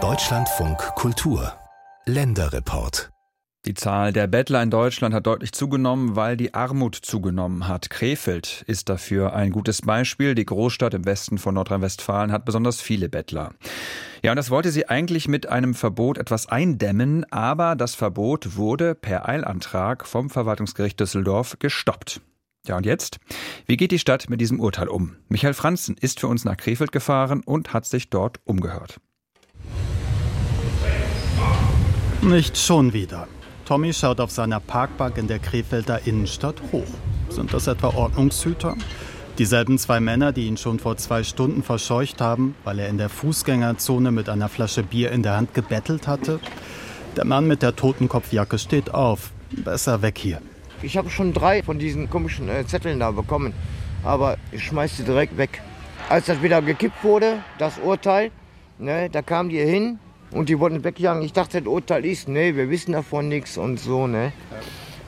Deutschlandfunk Kultur Länderreport die Zahl der Bettler in Deutschland hat deutlich zugenommen, weil die Armut zugenommen hat. Krefeld ist dafür ein gutes Beispiel. Die Großstadt im Westen von Nordrhein-Westfalen hat besonders viele Bettler. Ja, und das wollte sie eigentlich mit einem Verbot etwas eindämmen, aber das Verbot wurde per Eilantrag vom Verwaltungsgericht Düsseldorf gestoppt. Ja, und jetzt? Wie geht die Stadt mit diesem Urteil um? Michael Franzen ist für uns nach Krefeld gefahren und hat sich dort umgehört. Nicht schon wieder. Tommy schaut auf seiner Parkbank in der Krefelder Innenstadt hoch. Sind das etwa Ordnungshüter? Dieselben zwei Männer, die ihn schon vor zwei Stunden verscheucht haben, weil er in der Fußgängerzone mit einer Flasche Bier in der Hand gebettelt hatte? Der Mann mit der Totenkopfjacke steht auf. Besser weg hier. Ich habe schon drei von diesen komischen äh, Zetteln da bekommen, aber ich schmeiß sie direkt weg. Als das wieder gekippt wurde, das Urteil, ne, da kamen die hin, und die wollten wegjagen. Ich dachte, das Urteil ist, nee, wir wissen davon nichts und so, ne.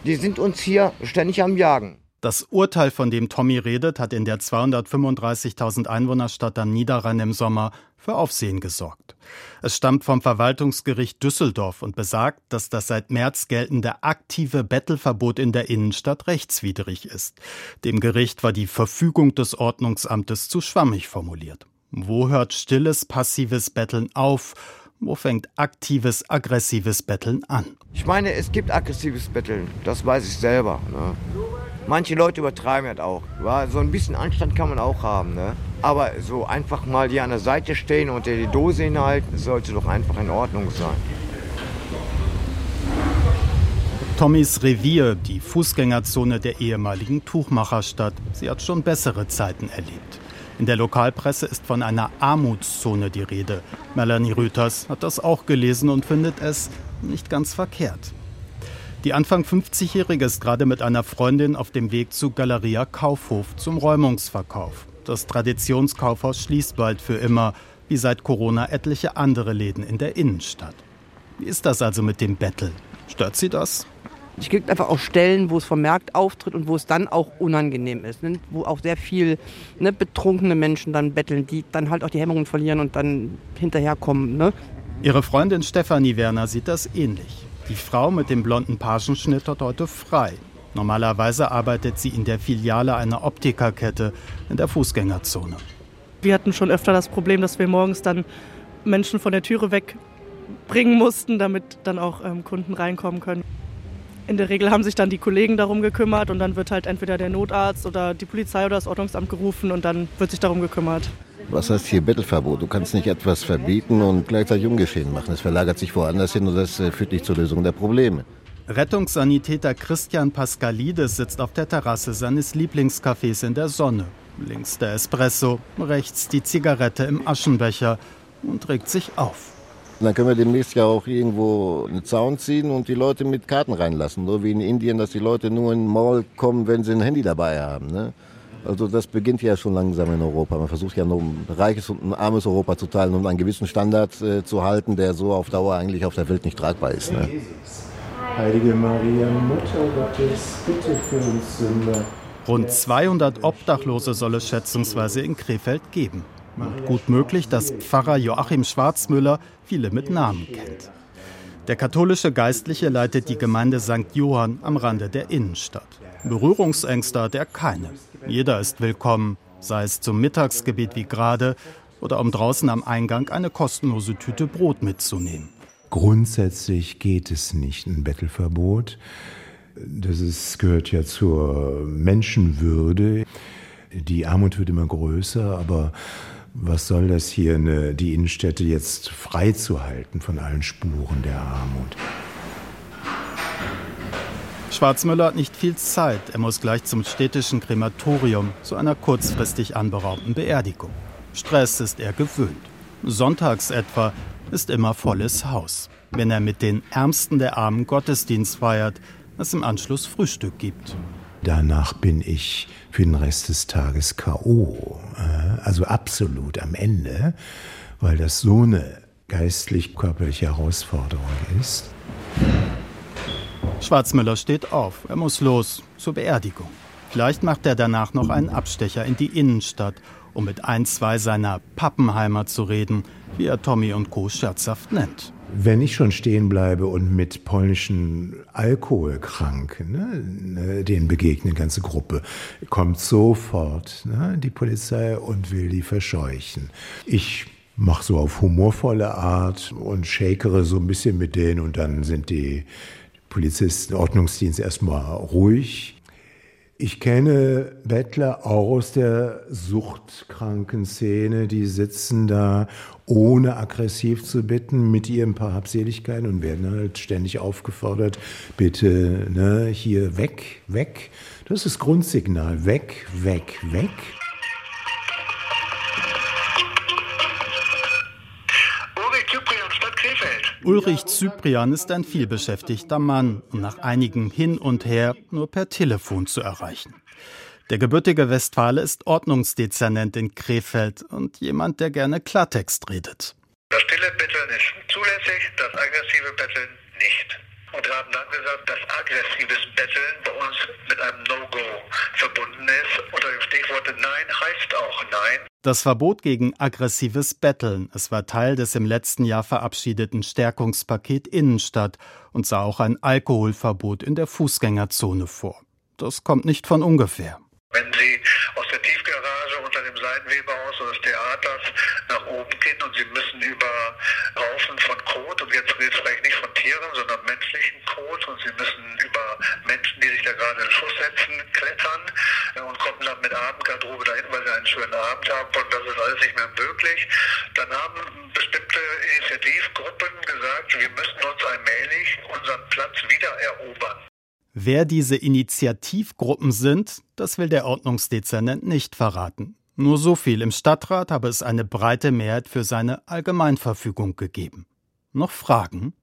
Die sind uns hier ständig am Jagen. Das Urteil, von dem Tommy redet, hat in der 235.000 Einwohnerstadt am Niederrhein im Sommer für Aufsehen gesorgt. Es stammt vom Verwaltungsgericht Düsseldorf und besagt, dass das seit März geltende aktive Bettelverbot in der Innenstadt rechtswidrig ist. Dem Gericht war die Verfügung des Ordnungsamtes zu schwammig formuliert. Wo hört stilles, passives Betteln auf wo fängt aktives, aggressives Betteln an? Ich meine, es gibt aggressives Betteln, das weiß ich selber. Ne? Manche Leute übertreiben das auch. So ein bisschen Anstand kann man auch haben. Ne? Aber so einfach mal hier an der Seite stehen und die Dose hinhalten, sollte doch einfach in Ordnung sein. Tommys Revier, die Fußgängerzone der ehemaligen Tuchmacherstadt. Sie hat schon bessere Zeiten erlebt. In der Lokalpresse ist von einer Armutszone die Rede. Melanie Rüters hat das auch gelesen und findet es nicht ganz verkehrt. Die Anfang 50-Jährige ist gerade mit einer Freundin auf dem Weg zu Galeria Kaufhof zum Räumungsverkauf. Das Traditionskaufhaus schließt bald für immer, wie seit Corona etliche andere Läden in der Innenstadt. Wie ist das also mit dem Betteln? Stört Sie das? Es gibt einfach auch Stellen, wo es vermerkt auftritt und wo es dann auch unangenehm ist. Ne? Wo auch sehr viel ne, betrunkene Menschen dann betteln, die dann halt auch die Hemmungen verlieren und dann hinterherkommen. Ne? Ihre Freundin Stefanie Werner sieht das ähnlich. Die Frau mit dem blonden Pagenschnitt hat heute frei. Normalerweise arbeitet sie in der Filiale einer Optikerkette in der Fußgängerzone. Wir hatten schon öfter das Problem, dass wir morgens dann Menschen von der Türe wegbringen mussten, damit dann auch ähm, Kunden reinkommen können. In der Regel haben sich dann die Kollegen darum gekümmert und dann wird halt entweder der Notarzt oder die Polizei oder das Ordnungsamt gerufen und dann wird sich darum gekümmert. Was heißt hier Bettelverbot? Du kannst nicht etwas verbieten und gleichzeitig ungeschehen machen. Es verlagert sich woanders hin und das äh, führt nicht zur Lösung der Probleme. Rettungssanitäter Christian Pascalides sitzt auf der Terrasse seines Lieblingscafés in der Sonne. Links der Espresso, rechts die Zigarette im Aschenbecher und regt sich auf. Und dann können wir demnächst ja auch irgendwo einen Zaun ziehen und die Leute mit Karten reinlassen. So wie in Indien, dass die Leute nur in den Mall kommen, wenn sie ein Handy dabei haben. Ne? Also das beginnt ja schon langsam in Europa. Man versucht ja nur ein reiches und ein armes Europa zu teilen, um einen gewissen Standard äh, zu halten, der so auf Dauer eigentlich auf der Welt nicht tragbar ist. Ne? Heilige Maria, Mutter Gottes, bitte für uns Sünder. Rund 200 Obdachlose soll es schätzungsweise in Krefeld geben. Gut möglich, dass Pfarrer Joachim Schwarzmüller viele mit Namen kennt. Der katholische Geistliche leitet die Gemeinde St. Johann am Rande der Innenstadt. Berührungsängste hat er keine. Jeder ist willkommen, sei es zum Mittagsgebet wie gerade oder um draußen am Eingang eine kostenlose Tüte Brot mitzunehmen. Grundsätzlich geht es nicht, ein Bettelverbot. Das ist, gehört ja zur Menschenwürde. Die Armut wird immer größer, aber was soll das hier, eine, die Innenstädte jetzt freizuhalten von allen Spuren der Armut? Schwarzmüller hat nicht viel Zeit. Er muss gleich zum städtischen Krematorium zu einer kurzfristig anberaumten Beerdigung. Stress ist er gewöhnt. Sonntags etwa ist immer volles Haus, wenn er mit den Ärmsten der Armen Gottesdienst feiert, es im Anschluss Frühstück gibt. Danach bin ich für den Rest des Tages K.O., äh, also absolut am Ende, weil das so eine geistlich-körperliche Herausforderung ist. Schwarzmüller steht auf. Er muss los zur Beerdigung. Vielleicht macht er danach noch einen Abstecher in die Innenstadt, um mit ein, zwei seiner Pappenheimer zu reden, wie er Tommy und Co. scherzhaft nennt. Wenn ich schon stehen bleibe und mit polnischen Alkoholkranken, ne, ne denen begegnet eine ganze Gruppe, kommt sofort ne, die Polizei und will die verscheuchen. Ich mache so auf humorvolle Art und shakere so ein bisschen mit denen und dann sind die Polizisten, Ordnungsdienst erstmal ruhig. Ich kenne Bettler auch aus der Suchtkrankenszene, die sitzen da, ohne aggressiv zu bitten, mit ihren paar Habseligkeiten und werden halt ständig aufgefordert, bitte ne, hier weg, weg. Das ist Grundsignal, weg, weg, weg. Ulrich Zyprian ist ein vielbeschäftigter Mann und nach einigem Hin und Her nur per Telefon zu erreichen. Der gebürtige Westfale ist Ordnungsdezernent in Krefeld und jemand, der gerne Klartext redet. Das stille Betteln ist zulässig, das aggressive Betteln nicht. Und wir haben dann gesagt, dass aggressives Betteln bei uns mit einem No-Go verbunden ist. Unter dem Stichwort Nein heißt auch Nein. Das Verbot gegen aggressives Betteln, es war Teil des im letzten Jahr verabschiedeten Stärkungspaket Innenstadt und sah auch ein Alkoholverbot in der Fußgängerzone vor. Das kommt nicht von ungefähr. Wenn Sie aus der Tiefgarage unter dem Seidenweberhaus oder des Theaters nach oben gehen und Sie müssen über Haufen von Kot, und jetzt rede ich vielleicht nicht von Tieren, sondern menschlichen Kot, und Sie müssen über Menschen, die sich da gerade in Schuss setzen, klettern dann mit Abendgarderobe dahin, weil sie einen schönen Abend haben und das ist alles nicht mehr möglich. Dann haben bestimmte Initiativgruppen gesagt, wir müssen uns allmählich unseren Platz wieder erobern. Wer diese Initiativgruppen sind, das will der Ordnungsdezernent nicht verraten. Nur so viel. Im Stadtrat habe es eine breite Mehrheit für seine Allgemeinverfügung gegeben. Noch Fragen?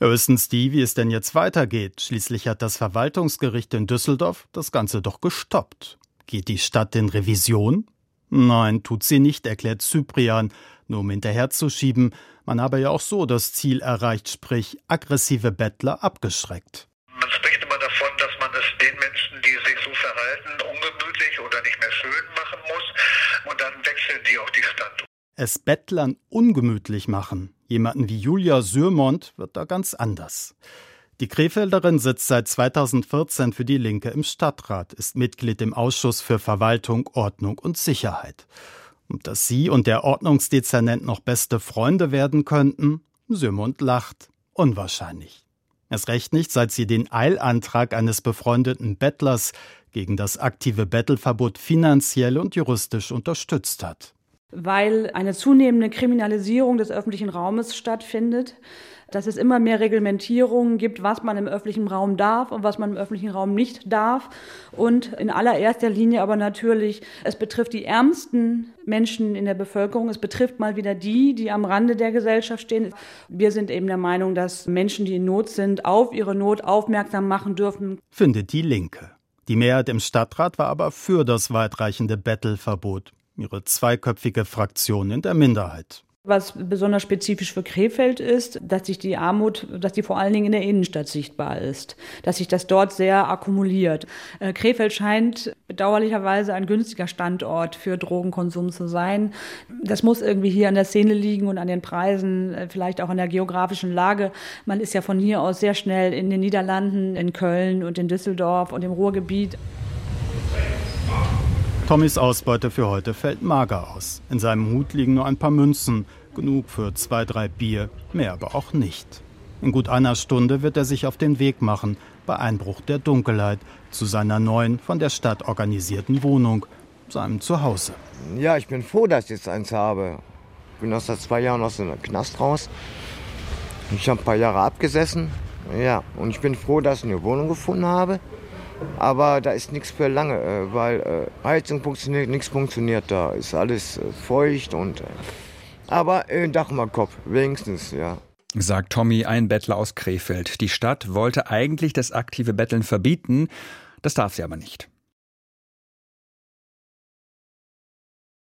Höchstens die, wie es denn jetzt weitergeht. Schließlich hat das Verwaltungsgericht in Düsseldorf das Ganze doch gestoppt. Geht die Stadt in Revision? Nein, tut sie nicht, erklärt Cyprian, nur um hinterherzuschieben. Man habe ja auch so das Ziel erreicht, sprich aggressive Bettler abgeschreckt. Man spricht immer davon, dass man es den Menschen, die sich so verhalten, ungemütlich oder nicht mehr schön machen muss. Und dann wechseln die auch die Stadt. Es Bettlern ungemütlich machen, jemanden wie Julia Sürmont, wird da ganz anders. Die Krefelderin sitzt seit 2014 für die Linke im Stadtrat, ist Mitglied im Ausschuss für Verwaltung, Ordnung und Sicherheit. Und dass sie und der Ordnungsdezernent noch beste Freunde werden könnten? Sürmund lacht. Unwahrscheinlich. Erst recht nicht, seit sie den Eilantrag eines befreundeten Bettlers gegen das aktive Bettelverbot finanziell und juristisch unterstützt hat weil eine zunehmende Kriminalisierung des öffentlichen Raumes stattfindet, dass es immer mehr Reglementierungen gibt, was man im öffentlichen Raum darf und was man im öffentlichen Raum nicht darf. Und in allererster Linie aber natürlich, es betrifft die ärmsten Menschen in der Bevölkerung. Es betrifft mal wieder die, die am Rande der Gesellschaft stehen. Wir sind eben der Meinung, dass Menschen, die in Not sind, auf ihre Not aufmerksam machen dürfen. Findet die Linke. Die Mehrheit im Stadtrat war aber für das weitreichende Bettelverbot ihre zweiköpfige Fraktion in der Minderheit. Was besonders spezifisch für Krefeld ist, dass sich die Armut, dass die vor allen Dingen in der Innenstadt sichtbar ist, dass sich das dort sehr akkumuliert. Äh, Krefeld scheint bedauerlicherweise ein günstiger Standort für Drogenkonsum zu sein. Das muss irgendwie hier an der Szene liegen und an den Preisen, äh, vielleicht auch an der geografischen Lage. Man ist ja von hier aus sehr schnell in den Niederlanden, in Köln und in Düsseldorf und im Ruhrgebiet. Tommys Ausbeute für heute fällt mager aus. In seinem Hut liegen nur ein paar Münzen, genug für zwei, drei Bier, mehr aber auch nicht. In gut einer Stunde wird er sich auf den Weg machen, bei Einbruch der Dunkelheit, zu seiner neuen, von der Stadt organisierten Wohnung, seinem Zuhause. Ja, ich bin froh, dass ich jetzt eins habe. Ich bin aus seit zwei Jahren aus dem Knast raus. Ich habe ein paar Jahre abgesessen. Ja, und ich bin froh, dass ich eine Wohnung gefunden habe. Aber da ist nichts für lange, äh, weil äh, Heizung funktioniert, nichts funktioniert da. Ist alles äh, feucht und. Aber äh, Dach mal Kopf, wenigstens, ja. Sagt Tommy, ein Bettler aus Krefeld. Die Stadt wollte eigentlich das aktive Betteln verbieten. Das darf sie aber nicht.